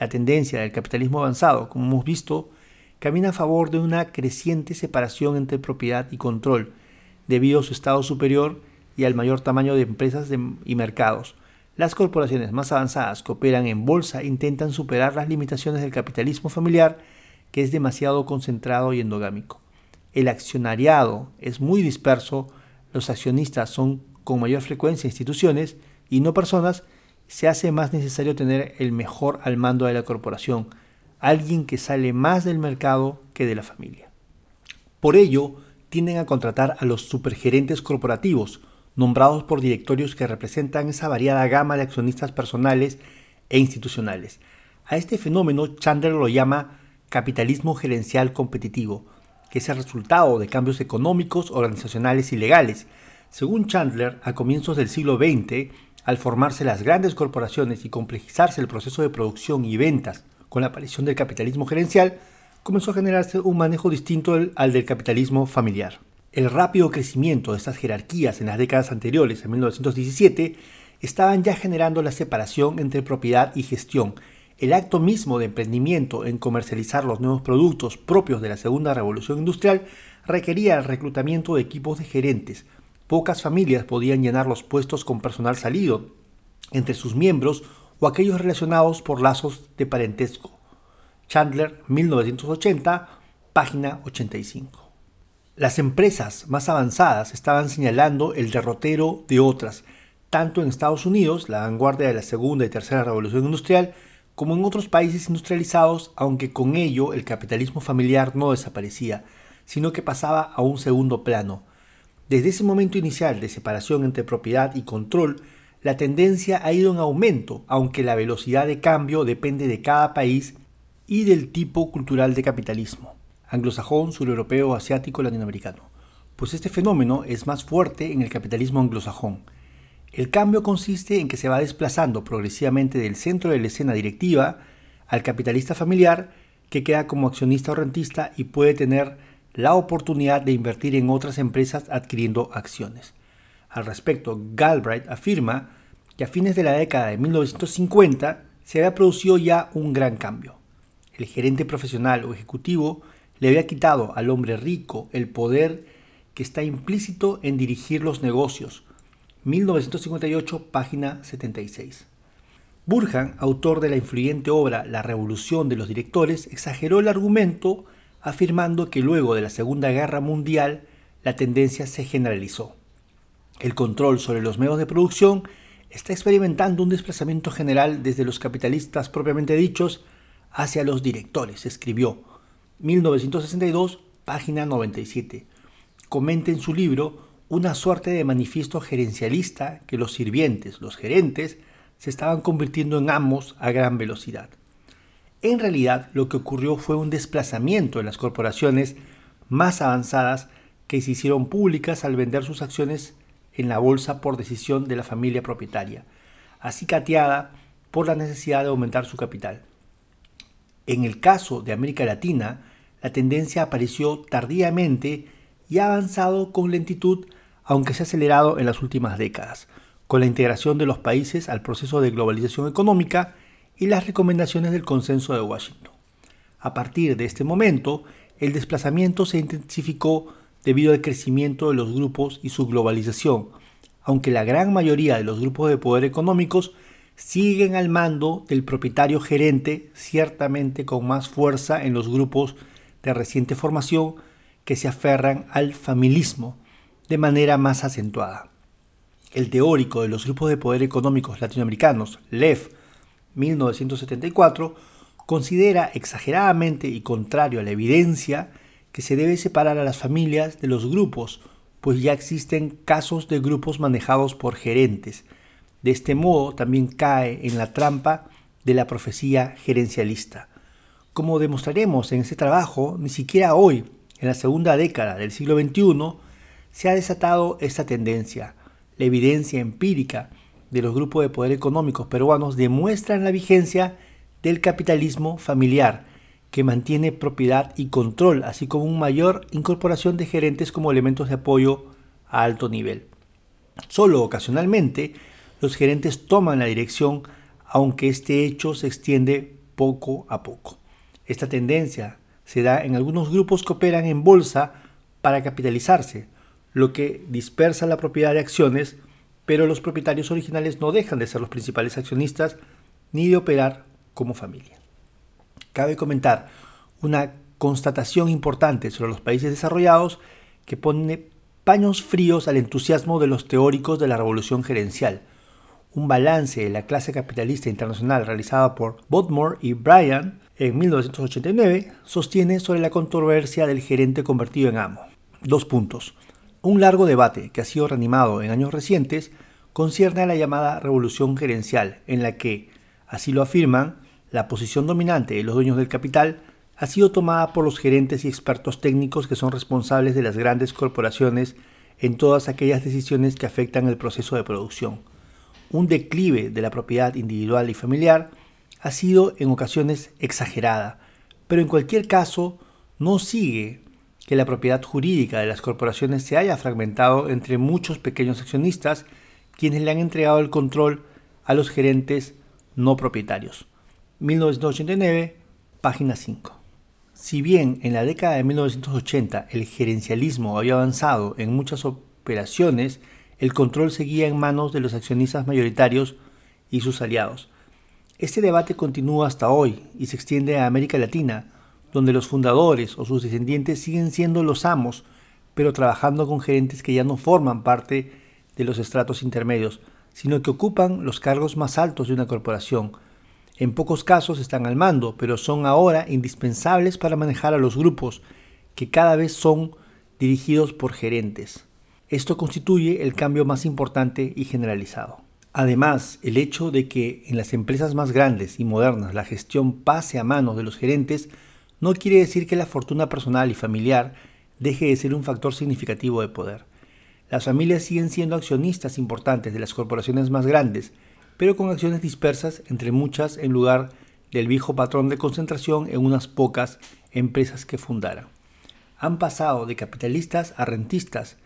La tendencia del capitalismo avanzado, como hemos visto, camina a favor de una creciente separación entre propiedad y control, debido a su estado superior y al mayor tamaño de empresas y mercados. Las corporaciones más avanzadas que operan en bolsa intentan superar las limitaciones del capitalismo familiar, que es demasiado concentrado y endogámico el accionariado es muy disperso, los accionistas son con mayor frecuencia instituciones y no personas, se hace más necesario tener el mejor al mando de la corporación, alguien que sale más del mercado que de la familia. Por ello, tienden a contratar a los supergerentes corporativos, nombrados por directorios que representan esa variada gama de accionistas personales e institucionales. A este fenómeno Chandler lo llama capitalismo gerencial competitivo, que es el resultado de cambios económicos, organizacionales y legales. Según Chandler, a comienzos del siglo XX, al formarse las grandes corporaciones y complejizarse el proceso de producción y ventas con la aparición del capitalismo gerencial, comenzó a generarse un manejo distinto al del capitalismo familiar. El rápido crecimiento de estas jerarquías en las décadas anteriores, en 1917, estaban ya generando la separación entre propiedad y gestión, el acto mismo de emprendimiento en comercializar los nuevos productos propios de la segunda revolución industrial requería el reclutamiento de equipos de gerentes. Pocas familias podían llenar los puestos con personal salido entre sus miembros o aquellos relacionados por lazos de parentesco. Chandler, 1980, página 85. Las empresas más avanzadas estaban señalando el derrotero de otras, tanto en Estados Unidos, la vanguardia de la segunda y tercera revolución industrial, como en otros países industrializados, aunque con ello el capitalismo familiar no desaparecía, sino que pasaba a un segundo plano. Desde ese momento inicial de separación entre propiedad y control, la tendencia ha ido en aumento, aunque la velocidad de cambio depende de cada país y del tipo cultural de capitalismo, anglosajón, sureuropeo, asiático, latinoamericano, pues este fenómeno es más fuerte en el capitalismo anglosajón. El cambio consiste en que se va desplazando progresivamente del centro de la escena directiva al capitalista familiar que queda como accionista o rentista y puede tener la oportunidad de invertir en otras empresas adquiriendo acciones. Al respecto, Galbraith afirma que a fines de la década de 1950 se había producido ya un gran cambio. El gerente profesional o ejecutivo le había quitado al hombre rico el poder que está implícito en dirigir los negocios, 1958, página 76. Burhan, autor de la influyente obra La Revolución de los Directores, exageró el argumento afirmando que luego de la Segunda Guerra Mundial la tendencia se generalizó. El control sobre los medios de producción está experimentando un desplazamiento general desde los capitalistas propiamente dichos hacia los directores, escribió 1962, página 97. Comenta en su libro una suerte de manifiesto gerencialista que los sirvientes, los gerentes, se estaban convirtiendo en amos a gran velocidad. En realidad, lo que ocurrió fue un desplazamiento en las corporaciones más avanzadas que se hicieron públicas al vender sus acciones en la bolsa por decisión de la familia propietaria, acicateada por la necesidad de aumentar su capital. En el caso de América Latina, la tendencia apareció tardíamente y ha avanzado con lentitud aunque se ha acelerado en las últimas décadas, con la integración de los países al proceso de globalización económica y las recomendaciones del consenso de Washington. A partir de este momento, el desplazamiento se intensificó debido al crecimiento de los grupos y su globalización, aunque la gran mayoría de los grupos de poder económicos siguen al mando del propietario gerente, ciertamente con más fuerza en los grupos de reciente formación que se aferran al familismo de manera más acentuada. El teórico de los grupos de poder económicos latinoamericanos, Lev, 1974, considera exageradamente y contrario a la evidencia que se debe separar a las familias de los grupos, pues ya existen casos de grupos manejados por gerentes. De este modo también cae en la trampa de la profecía gerencialista. Como demostraremos en este trabajo, ni siquiera hoy, en la segunda década del siglo XXI, se ha desatado esta tendencia. La evidencia empírica de los grupos de poder económicos peruanos demuestran la vigencia del capitalismo familiar, que mantiene propiedad y control, así como una mayor incorporación de gerentes como elementos de apoyo a alto nivel. Solo ocasionalmente, los gerentes toman la dirección, aunque este hecho se extiende poco a poco. Esta tendencia se da en algunos grupos que operan en bolsa para capitalizarse, lo que dispersa la propiedad de acciones, pero los propietarios originales no dejan de ser los principales accionistas ni de operar como familia. Cabe comentar una constatación importante sobre los países desarrollados que pone paños fríos al entusiasmo de los teóricos de la revolución gerencial. Un balance de la clase capitalista internacional realizado por Bodmore y Bryan en 1989 sostiene sobre la controversia del gerente convertido en amo. Dos puntos. Un largo debate que ha sido reanimado en años recientes concierne a la llamada revolución gerencial, en la que, así lo afirman, la posición dominante de los dueños del capital ha sido tomada por los gerentes y expertos técnicos que son responsables de las grandes corporaciones en todas aquellas decisiones que afectan el proceso de producción. Un declive de la propiedad individual y familiar ha sido en ocasiones exagerada, pero en cualquier caso no sigue que la propiedad jurídica de las corporaciones se haya fragmentado entre muchos pequeños accionistas quienes le han entregado el control a los gerentes no propietarios. 1989, página 5. Si bien en la década de 1980 el gerencialismo había avanzado en muchas operaciones, el control seguía en manos de los accionistas mayoritarios y sus aliados. Este debate continúa hasta hoy y se extiende a América Latina, donde los fundadores o sus descendientes siguen siendo los amos, pero trabajando con gerentes que ya no forman parte de los estratos intermedios, sino que ocupan los cargos más altos de una corporación. En pocos casos están al mando, pero son ahora indispensables para manejar a los grupos, que cada vez son dirigidos por gerentes. Esto constituye el cambio más importante y generalizado. Además, el hecho de que en las empresas más grandes y modernas la gestión pase a manos de los gerentes no quiere decir que la fortuna personal y familiar deje de ser un factor significativo de poder. Las familias siguen siendo accionistas importantes de las corporaciones más grandes, pero con acciones dispersas entre muchas en lugar del viejo patrón de concentración en unas pocas empresas que fundaran. Han pasado de capitalistas a rentistas,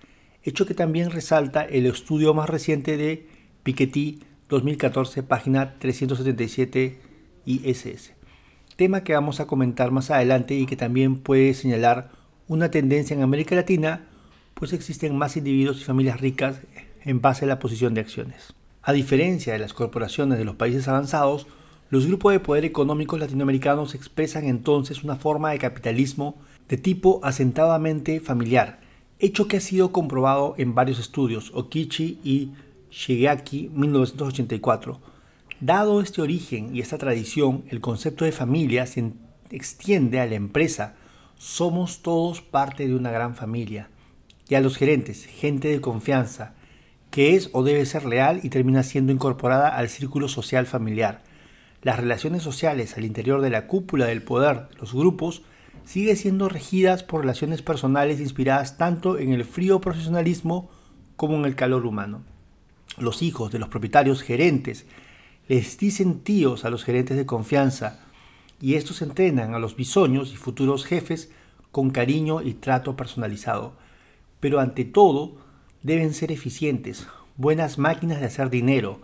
hecho que también resalta el estudio más reciente de Piketty 2014, página 377 ISS tema que vamos a comentar más adelante y que también puede señalar una tendencia en América Latina, pues existen más individuos y familias ricas en base a la posición de acciones. A diferencia de las corporaciones de los países avanzados, los grupos de poder económicos latinoamericanos expresan entonces una forma de capitalismo de tipo asentadamente familiar, hecho que ha sido comprobado en varios estudios, Okichi y Shigeaki 1984, Dado este origen y esta tradición, el concepto de familia se extiende a la empresa. Somos todos parte de una gran familia. Y a los gerentes, gente de confianza, que es o debe ser leal y termina siendo incorporada al círculo social familiar. Las relaciones sociales al interior de la cúpula del poder de los grupos sigue siendo regidas por relaciones personales inspiradas tanto en el frío profesionalismo como en el calor humano. Los hijos de los propietarios gerentes les dicen tíos a los gerentes de confianza y estos entrenan a los bisoños y futuros jefes con cariño y trato personalizado. Pero ante todo, deben ser eficientes, buenas máquinas de hacer dinero.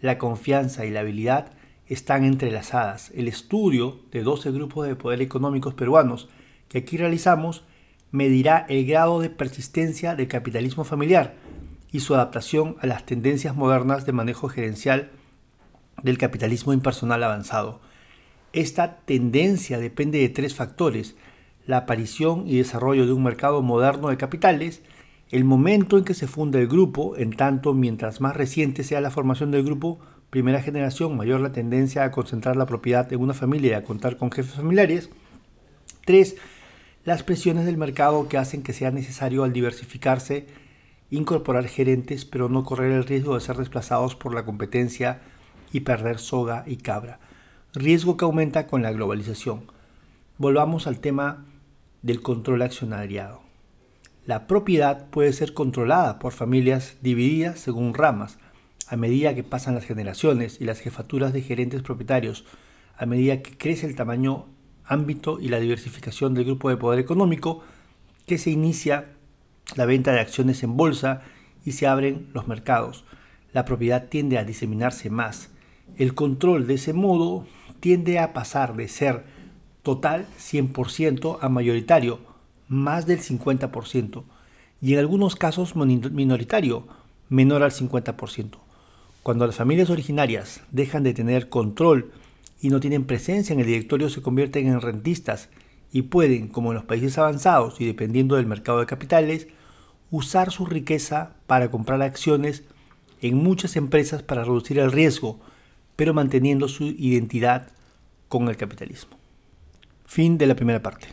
La confianza y la habilidad están entrelazadas. El estudio de 12 grupos de poder económicos peruanos que aquí realizamos medirá el grado de persistencia del capitalismo familiar y su adaptación a las tendencias modernas de manejo gerencial del capitalismo impersonal avanzado. Esta tendencia depende de tres factores, la aparición y desarrollo de un mercado moderno de capitales, el momento en que se funda el grupo, en tanto mientras más reciente sea la formación del grupo, primera generación, mayor la tendencia a concentrar la propiedad en una familia y a contar con jefes familiares. 3. Las presiones del mercado que hacen que sea necesario al diversificarse incorporar gerentes, pero no correr el riesgo de ser desplazados por la competencia y perder soga y cabra. Riesgo que aumenta con la globalización. Volvamos al tema del control accionariado. La propiedad puede ser controlada por familias divididas según ramas, a medida que pasan las generaciones y las jefaturas de gerentes propietarios, a medida que crece el tamaño, ámbito y la diversificación del grupo de poder económico, que se inicia la venta de acciones en bolsa y se abren los mercados. La propiedad tiende a diseminarse más. El control de ese modo tiende a pasar de ser total 100% a mayoritario, más del 50%, y en algunos casos minoritario, menor al 50%. Cuando las familias originarias dejan de tener control y no tienen presencia en el directorio, se convierten en rentistas y pueden, como en los países avanzados y dependiendo del mercado de capitales, usar su riqueza para comprar acciones en muchas empresas para reducir el riesgo, pero manteniendo su identidad con el capitalismo. Fin de la primera parte.